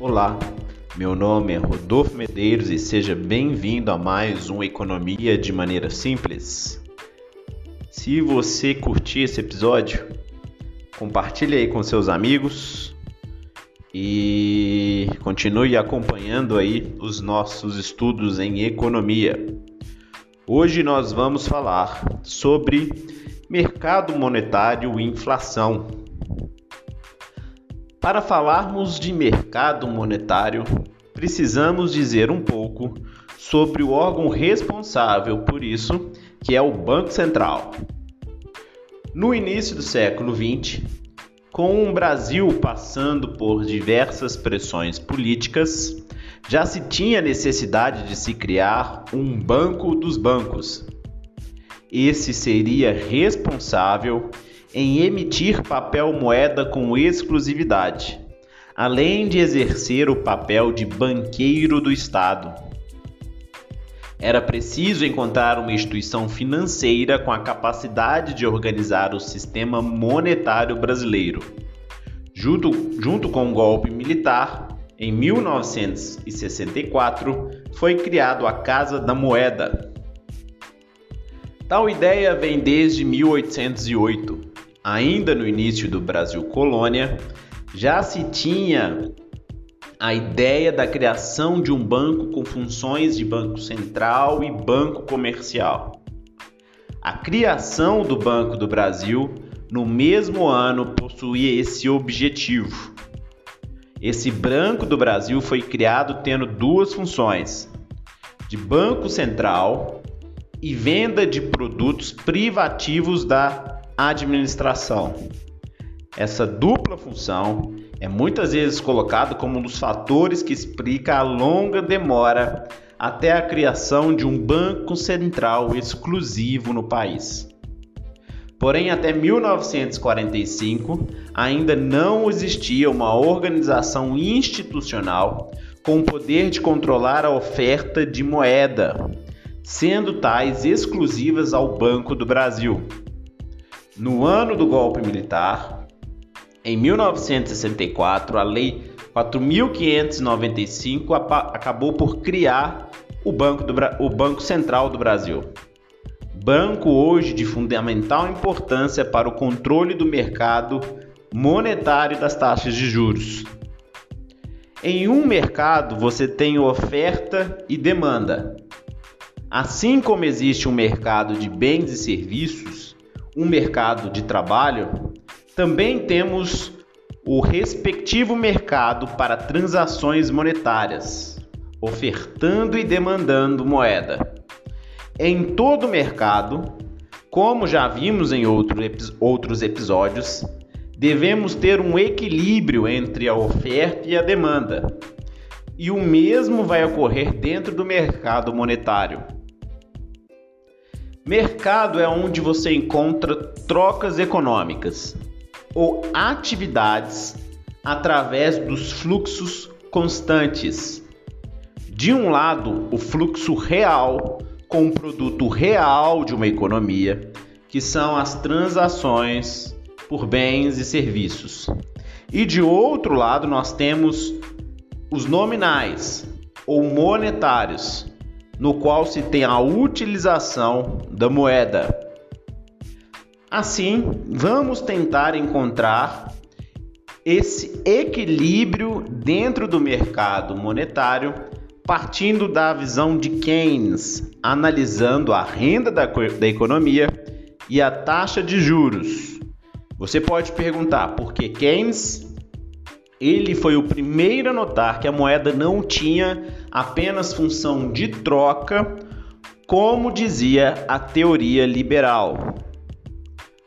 Olá, meu nome é Rodolfo Medeiros e seja bem-vindo a mais um Economia de Maneira Simples. Se você curtir esse episódio, compartilhe aí com seus amigos e continue acompanhando aí os nossos estudos em economia. Hoje nós vamos falar sobre mercado monetário e inflação. Para falarmos de mercado monetário, precisamos dizer um pouco sobre o órgão responsável por isso, que é o Banco Central. No início do século XX, com o Brasil passando por diversas pressões políticas, já se tinha necessidade de se criar um banco dos bancos. Esse seria responsável em emitir papel moeda com exclusividade, além de exercer o papel de banqueiro do Estado. Era preciso encontrar uma instituição financeira com a capacidade de organizar o sistema monetário brasileiro. Junto, junto com o golpe militar, em 1964, foi criado a Casa da Moeda. Tal ideia vem desde 1808 ainda no início do Brasil colônia, já se tinha a ideia da criação de um banco com funções de banco central e banco comercial. A criação do Banco do Brasil no mesmo ano possuía esse objetivo. Esse Banco do Brasil foi criado tendo duas funções: de banco central e venda de produtos privativos da administração. Essa dupla função é muitas vezes colocada como um dos fatores que explica a longa demora até a criação de um banco central exclusivo no país. Porém, até 1945 ainda não existia uma organização institucional com o poder de controlar a oferta de moeda, sendo tais exclusivas ao Banco do Brasil. No ano do golpe militar, em 1964, a Lei 4.595 acabou por criar o Banco, do, o Banco Central do Brasil. Banco hoje de fundamental importância para o controle do mercado monetário das taxas de juros. Em um mercado você tem oferta e demanda. Assim como existe um mercado de bens e serviços, um mercado de trabalho, também temos o respectivo mercado para transações monetárias, ofertando e demandando moeda. Em todo mercado, como já vimos em outro, outros episódios, devemos ter um equilíbrio entre a oferta e a demanda. E o mesmo vai ocorrer dentro do mercado monetário. Mercado é onde você encontra trocas econômicas ou atividades através dos fluxos constantes. De um lado, o fluxo real com o produto real de uma economia, que são as transações por bens e serviços. E de outro lado, nós temos os nominais ou monetários, no qual se tem a utilização da moeda. Assim, vamos tentar encontrar esse equilíbrio dentro do mercado monetário, partindo da visão de Keynes, analisando a renda da, da economia e a taxa de juros. Você pode perguntar por que Keynes ele foi o primeiro a notar que a moeda não tinha apenas função de troca, como dizia a teoria liberal.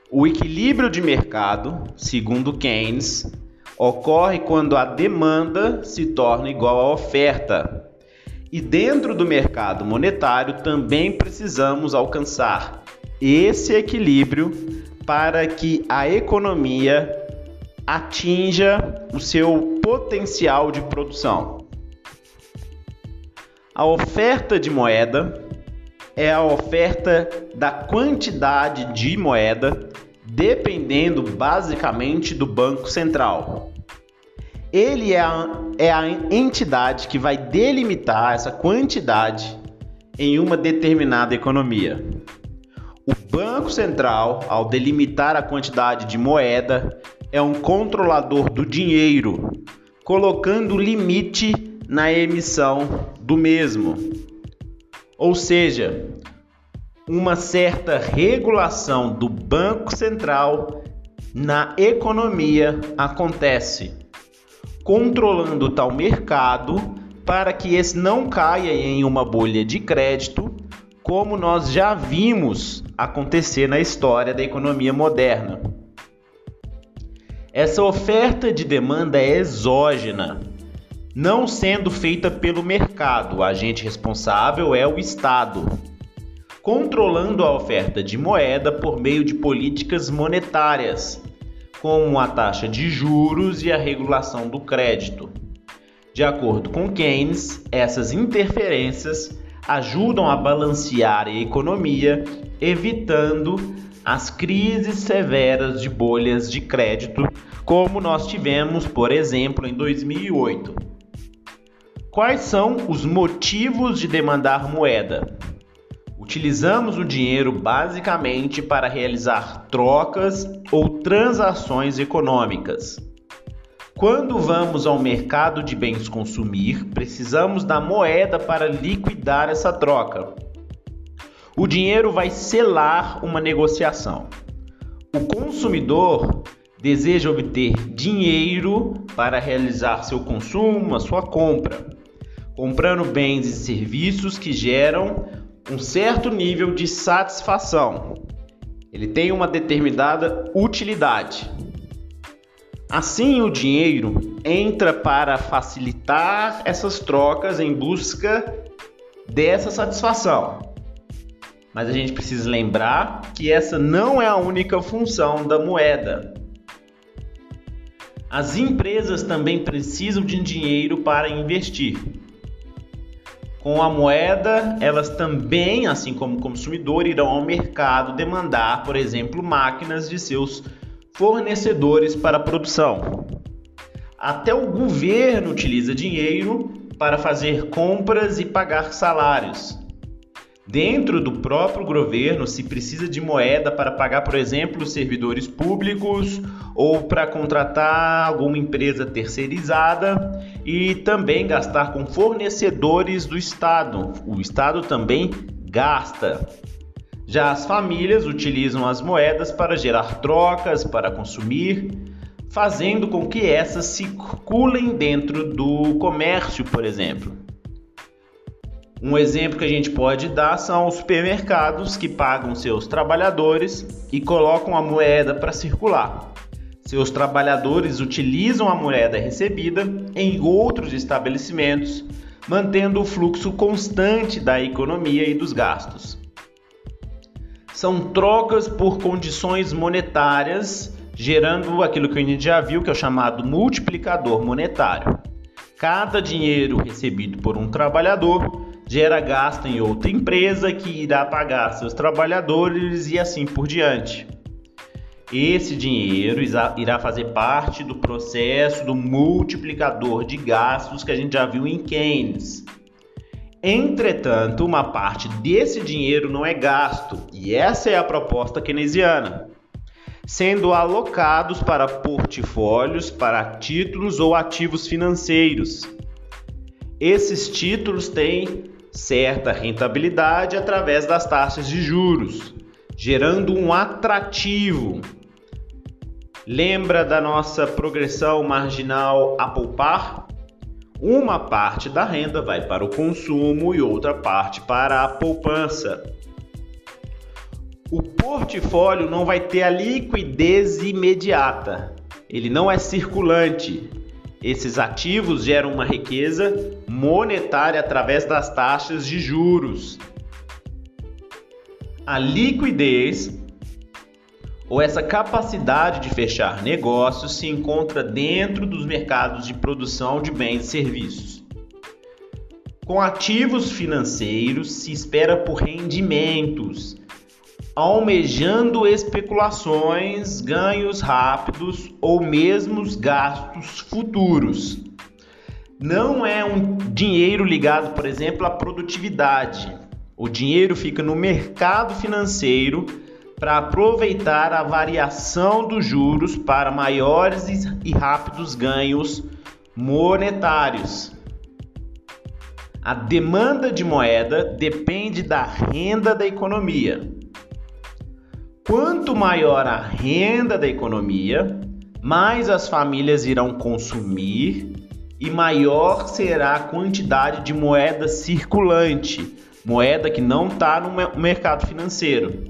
O equilíbrio de mercado, segundo Keynes, ocorre quando a demanda se torna igual à oferta. E dentro do mercado monetário também precisamos alcançar esse equilíbrio para que a economia atinja o seu potencial de produção. A oferta de moeda é a oferta da quantidade de moeda dependendo basicamente do Banco Central. Ele é a, é a entidade que vai delimitar essa quantidade em uma determinada economia. O Banco Central, ao delimitar a quantidade de moeda, é um controlador do dinheiro, colocando limite na emissão do mesmo. Ou seja, uma certa regulação do Banco Central na economia acontece, controlando tal mercado para que esse não caia em uma bolha de crédito, como nós já vimos acontecer na história da economia moderna. Essa oferta de demanda é exógena, não sendo feita pelo mercado. O agente responsável é o Estado, controlando a oferta de moeda por meio de políticas monetárias, como a taxa de juros e a regulação do crédito. De acordo com Keynes, essas interferências ajudam a balancear a economia, evitando as crises severas de bolhas de crédito, como nós tivemos, por exemplo, em 2008. Quais são os motivos de demandar moeda? Utilizamos o dinheiro basicamente para realizar trocas ou transações econômicas. Quando vamos ao mercado de bens consumir, precisamos da moeda para liquidar essa troca. O dinheiro vai selar uma negociação. O consumidor deseja obter dinheiro para realizar seu consumo, a sua compra, comprando bens e serviços que geram um certo nível de satisfação. Ele tem uma determinada utilidade. Assim, o dinheiro entra para facilitar essas trocas em busca dessa satisfação. Mas a gente precisa lembrar que essa não é a única função da moeda. As empresas também precisam de dinheiro para investir. Com a moeda, elas também, assim como o consumidor, irão ao mercado demandar, por exemplo, máquinas de seus fornecedores para a produção. Até o governo utiliza dinheiro para fazer compras e pagar salários. Dentro do próprio governo, se precisa de moeda para pagar, por exemplo, servidores públicos ou para contratar alguma empresa terceirizada e também gastar com fornecedores do Estado. O Estado também gasta. Já as famílias utilizam as moedas para gerar trocas, para consumir, fazendo com que essas circulem dentro do comércio, por exemplo. Um exemplo que a gente pode dar são os supermercados que pagam seus trabalhadores e colocam a moeda para circular. Seus trabalhadores utilizam a moeda recebida em outros estabelecimentos, mantendo o fluxo constante da economia e dos gastos. São trocas por condições monetárias, gerando aquilo que a gente já viu, que é o chamado multiplicador monetário. Cada dinheiro recebido por um trabalhador gera gasto em outra empresa que irá pagar seus trabalhadores e assim por diante. Esse dinheiro irá fazer parte do processo do multiplicador de gastos que a gente já viu em Keynes. Entretanto, uma parte desse dinheiro não é gasto, e essa é a proposta keynesiana, sendo alocados para portfólios, para títulos ou ativos financeiros. Esses títulos têm certa rentabilidade através das taxas de juros, gerando um atrativo. Lembra da nossa progressão marginal a poupar? Uma parte da renda vai para o consumo e outra parte para a poupança. O portfólio não vai ter a liquidez imediata, ele não é circulante, esses ativos geram uma riqueza monetária através das taxas de juros. A liquidez ou essa capacidade de fechar negócios se encontra dentro dos mercados de produção de bens e serviços. Com ativos financeiros se espera por rendimentos. Almejando especulações, ganhos rápidos ou mesmo gastos futuros. Não é um dinheiro ligado, por exemplo, à produtividade. O dinheiro fica no mercado financeiro para aproveitar a variação dos juros para maiores e rápidos ganhos monetários. A demanda de moeda depende da renda da economia. Quanto maior a renda da economia, mais as famílias irão consumir e maior será a quantidade de moeda circulante, moeda que não está no mercado financeiro.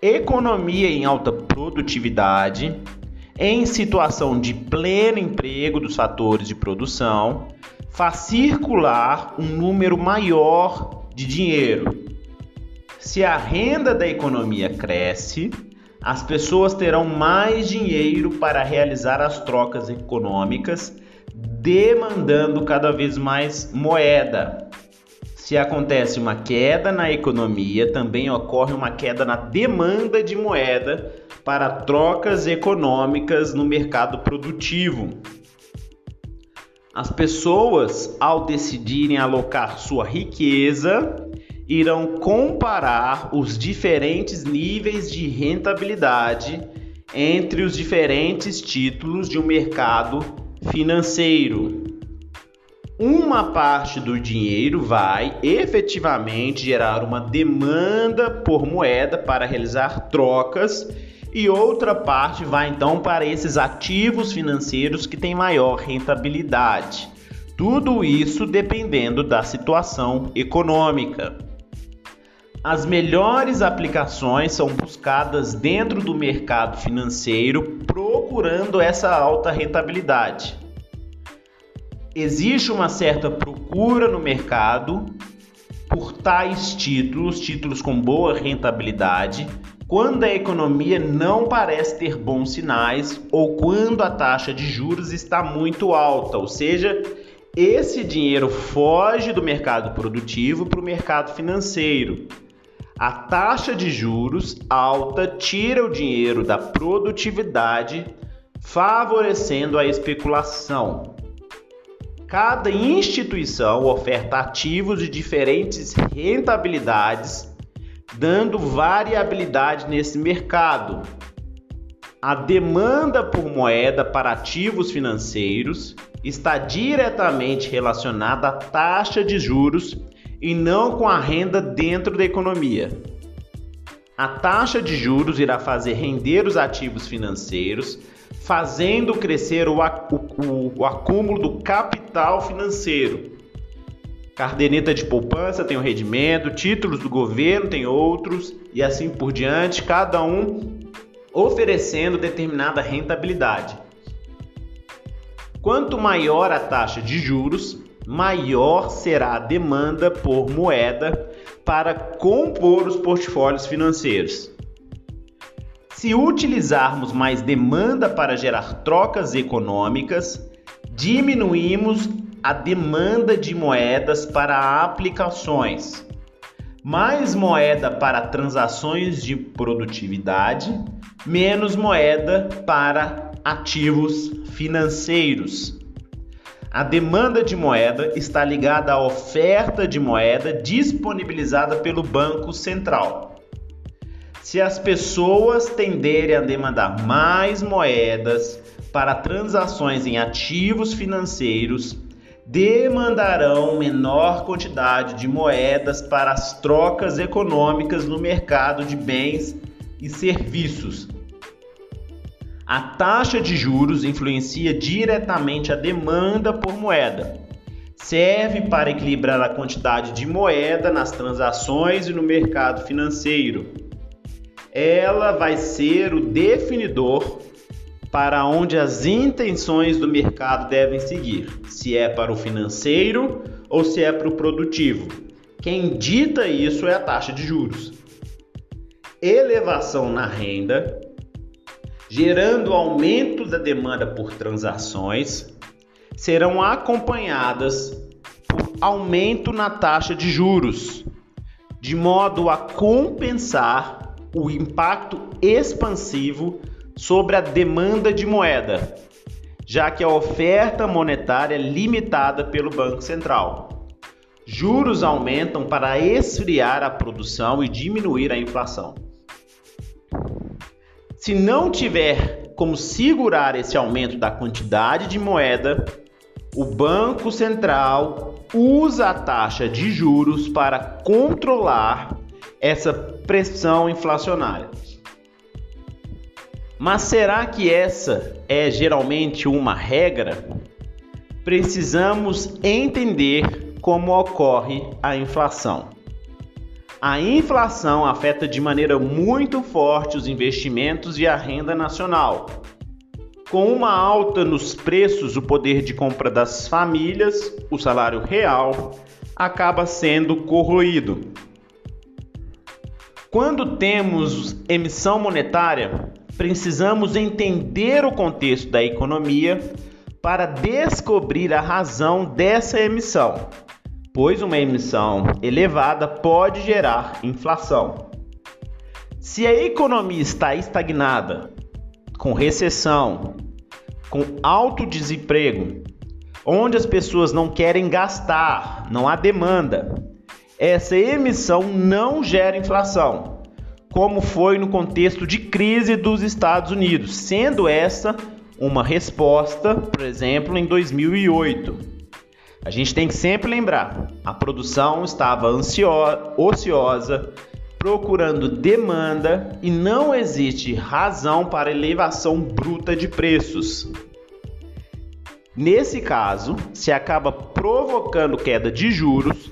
Economia em alta produtividade, em situação de pleno emprego dos fatores de produção, faz circular um número maior de dinheiro. Se a renda da economia cresce, as pessoas terão mais dinheiro para realizar as trocas econômicas, demandando cada vez mais moeda. Se acontece uma queda na economia, também ocorre uma queda na demanda de moeda para trocas econômicas no mercado produtivo. As pessoas, ao decidirem alocar sua riqueza, irão comparar os diferentes níveis de rentabilidade entre os diferentes títulos de um mercado financeiro. Uma parte do dinheiro vai efetivamente gerar uma demanda por moeda para realizar trocas e outra parte vai então para esses ativos financeiros que têm maior rentabilidade. Tudo isso dependendo da situação econômica. As melhores aplicações são buscadas dentro do mercado financeiro procurando essa alta rentabilidade. Existe uma certa procura no mercado por tais títulos, títulos com boa rentabilidade, quando a economia não parece ter bons sinais ou quando a taxa de juros está muito alta, ou seja, esse dinheiro foge do mercado produtivo para o mercado financeiro. A taxa de juros alta tira o dinheiro da produtividade, favorecendo a especulação. Cada instituição oferta ativos de diferentes rentabilidades dando variabilidade nesse mercado. A demanda por moeda para ativos financeiros está diretamente relacionada à taxa de juros e não com a renda dentro da economia. A taxa de juros irá fazer render os ativos financeiros, fazendo crescer o, o, o acúmulo do capital financeiro, Cardeneta de poupança tem um rendimento, títulos do governo tem outros e assim por diante, cada um oferecendo determinada rentabilidade. Quanto maior a taxa de juros, maior será a demanda por moeda para compor os portfólios financeiros. Se utilizarmos mais demanda para gerar trocas econômicas, diminuímos a demanda de moedas para aplicações, mais moeda para transações de produtividade, menos moeda para ativos financeiros. A demanda de moeda está ligada à oferta de moeda disponibilizada pelo Banco Central. Se as pessoas tenderem a demandar mais moedas para transações em ativos financeiros, demandarão menor quantidade de moedas para as trocas econômicas no mercado de bens e serviços. A taxa de juros influencia diretamente a demanda por moeda. Serve para equilibrar a quantidade de moeda nas transações e no mercado financeiro. Ela vai ser o definidor para onde as intenções do mercado devem seguir, se é para o financeiro ou se é para o produtivo. Quem dita isso é a taxa de juros. Elevação na renda, gerando aumento da demanda por transações, serão acompanhadas por aumento na taxa de juros, de modo a compensar o impacto expansivo sobre a demanda de moeda, já que a oferta monetária é limitada pelo Banco Central. Juros aumentam para esfriar a produção e diminuir a inflação. Se não tiver como segurar esse aumento da quantidade de moeda, o Banco Central usa a taxa de juros para controlar essa pressão inflacionária. Mas será que essa é geralmente uma regra? Precisamos entender como ocorre a inflação. A inflação afeta de maneira muito forte os investimentos e a renda nacional, com uma alta nos preços, o poder de compra das famílias, o salário real, acaba sendo corroído. Quando temos emissão monetária, precisamos entender o contexto da economia para descobrir a razão dessa emissão, pois uma emissão elevada pode gerar inflação. Se a economia está estagnada, com recessão, com alto desemprego, onde as pessoas não querem gastar, não há demanda, essa emissão não gera inflação, como foi no contexto de crise dos Estados Unidos, sendo essa uma resposta, por exemplo, em 2008. A gente tem que sempre lembrar: a produção estava ansiosa, ociosa, procurando demanda e não existe razão para elevação bruta de preços. Nesse caso, se acaba provocando queda de juros,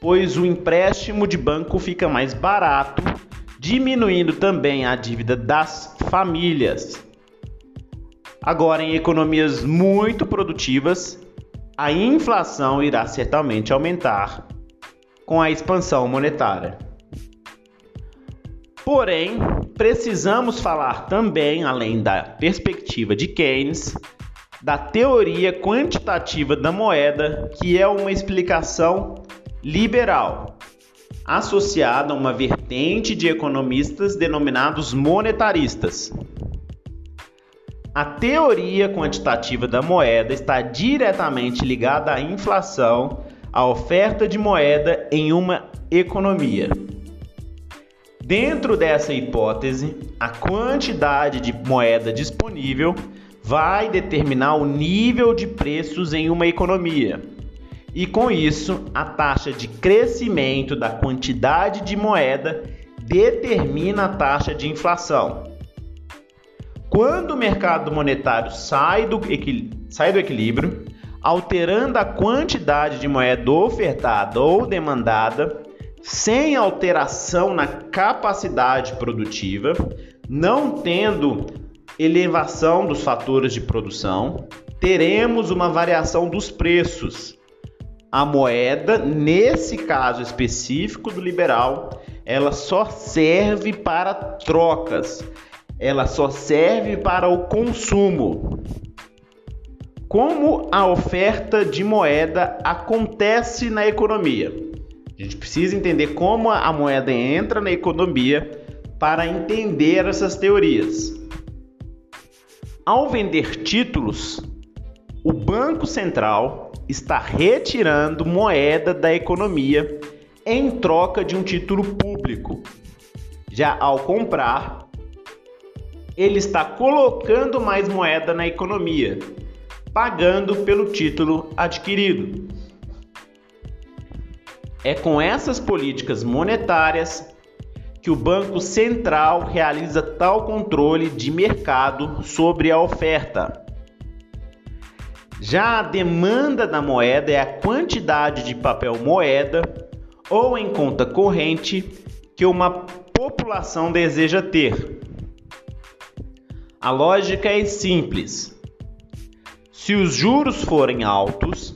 pois o empréstimo de banco fica mais barato, diminuindo também a dívida das famílias. Agora, em economias muito produtivas, a inflação irá certamente aumentar com a expansão monetária. Porém, precisamos falar também, além da perspectiva de Keynes, da teoria quantitativa da moeda, que é uma explicação liberal, associada a uma vertente de economistas denominados monetaristas. A teoria quantitativa da moeda está diretamente ligada à inflação, à oferta de moeda em uma economia. Dentro dessa hipótese, a quantidade de moeda disponível vai determinar o nível de preços em uma economia. E com isso, a taxa de crescimento da quantidade de moeda determina a taxa de inflação. Quando o mercado monetário sai do, sai do equilíbrio, alterando a quantidade de moeda ofertada ou demandada, sem alteração na capacidade produtiva, não tendo elevação dos fatores de produção, teremos uma variação dos preços. A moeda, nesse caso específico do liberal, ela só serve para trocas, ela só serve para o consumo. Como a oferta de moeda acontece na economia? A gente precisa entender como a moeda entra na economia para entender essas teorias. Ao vender títulos, o Banco Central está retirando moeda da economia em troca de um título público. Já ao comprar, ele está colocando mais moeda na economia, pagando pelo título adquirido. É com essas políticas monetárias que o Banco Central realiza tal controle de mercado sobre a oferta. Já a demanda da moeda é a quantidade de papel moeda ou em conta corrente que uma população deseja ter. A lógica é simples. Se os juros forem altos,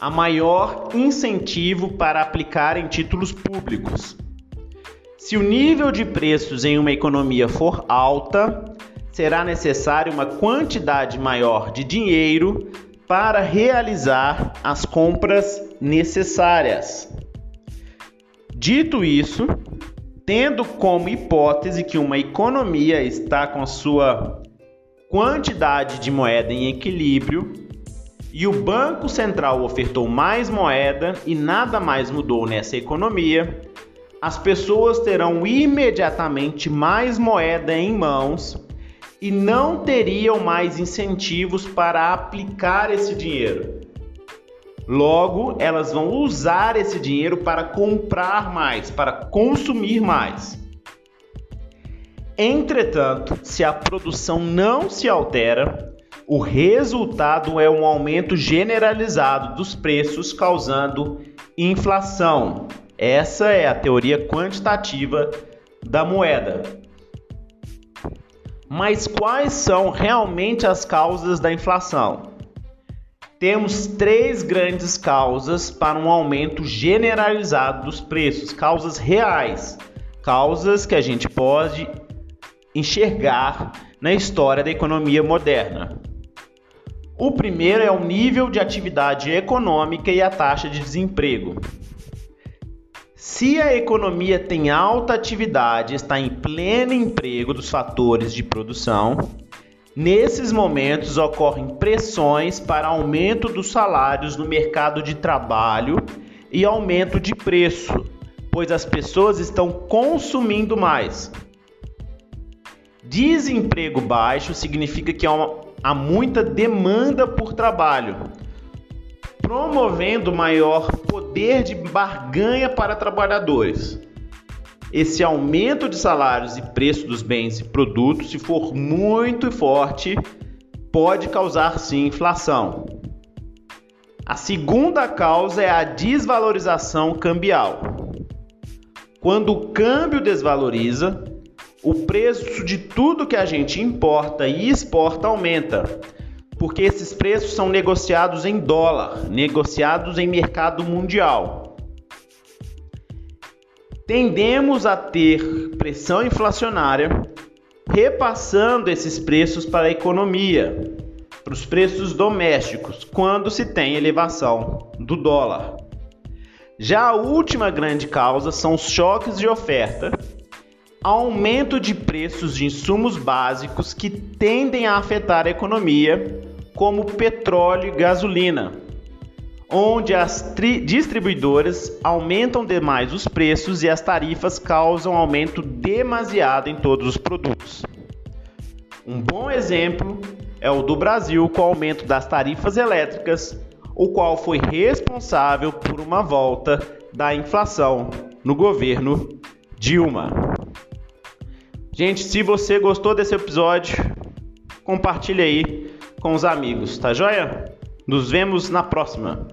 a maior incentivo para aplicar em títulos públicos. Se o nível de preços em uma economia for alta, será necessário uma quantidade maior de dinheiro para realizar as compras necessárias. Dito isso, tendo como hipótese que uma economia está com a sua quantidade de moeda em equilíbrio e o Banco Central ofertou mais moeda e nada mais mudou nessa economia, as pessoas terão imediatamente mais moeda em mãos e não teriam mais incentivos para aplicar esse dinheiro. Logo, elas vão usar esse dinheiro para comprar mais, para consumir mais. Entretanto, se a produção não se altera, o resultado é um aumento generalizado dos preços, causando inflação. Essa é a teoria quantitativa da moeda. Mas quais são realmente as causas da inflação? Temos três grandes causas para um aumento generalizado dos preços, causas reais, causas que a gente pode enxergar na história da economia moderna. O primeiro é o nível de atividade econômica e a taxa de desemprego. Se a economia tem alta atividade, está em pleno emprego dos fatores de produção, nesses momentos ocorrem pressões para aumento dos salários no mercado de trabalho e aumento de preço, pois as pessoas estão consumindo mais. Desemprego baixo significa que há, uma, há muita demanda por trabalho, promovendo maior poder de barganha para trabalhadores. Esse aumento de salários e preço dos bens e produtos, se for muito forte, pode causar sim inflação. A segunda causa é a desvalorização cambial. Quando o câmbio desvaloriza, o preço de tudo que a gente importa e exporta aumenta, porque esses preços são negociados em dólar, negociados em mercado mundial. Tendemos a ter pressão inflacionária, repassando esses preços para a economia, para os preços domésticos, quando se tem elevação do dólar. Já a última grande causa são os choques de oferta aumento de preços de insumos básicos que tendem a afetar a economia, como petróleo e gasolina, onde as distribuidoras aumentam demais os preços e as tarifas causam aumento demasiado em todos os produtos. Um bom exemplo é o do Brasil com o aumento das tarifas elétricas, o qual foi responsável por uma volta da inflação no governo Dilma. Gente, se você gostou desse episódio, compartilhe aí com os amigos, tá joia? Nos vemos na próxima.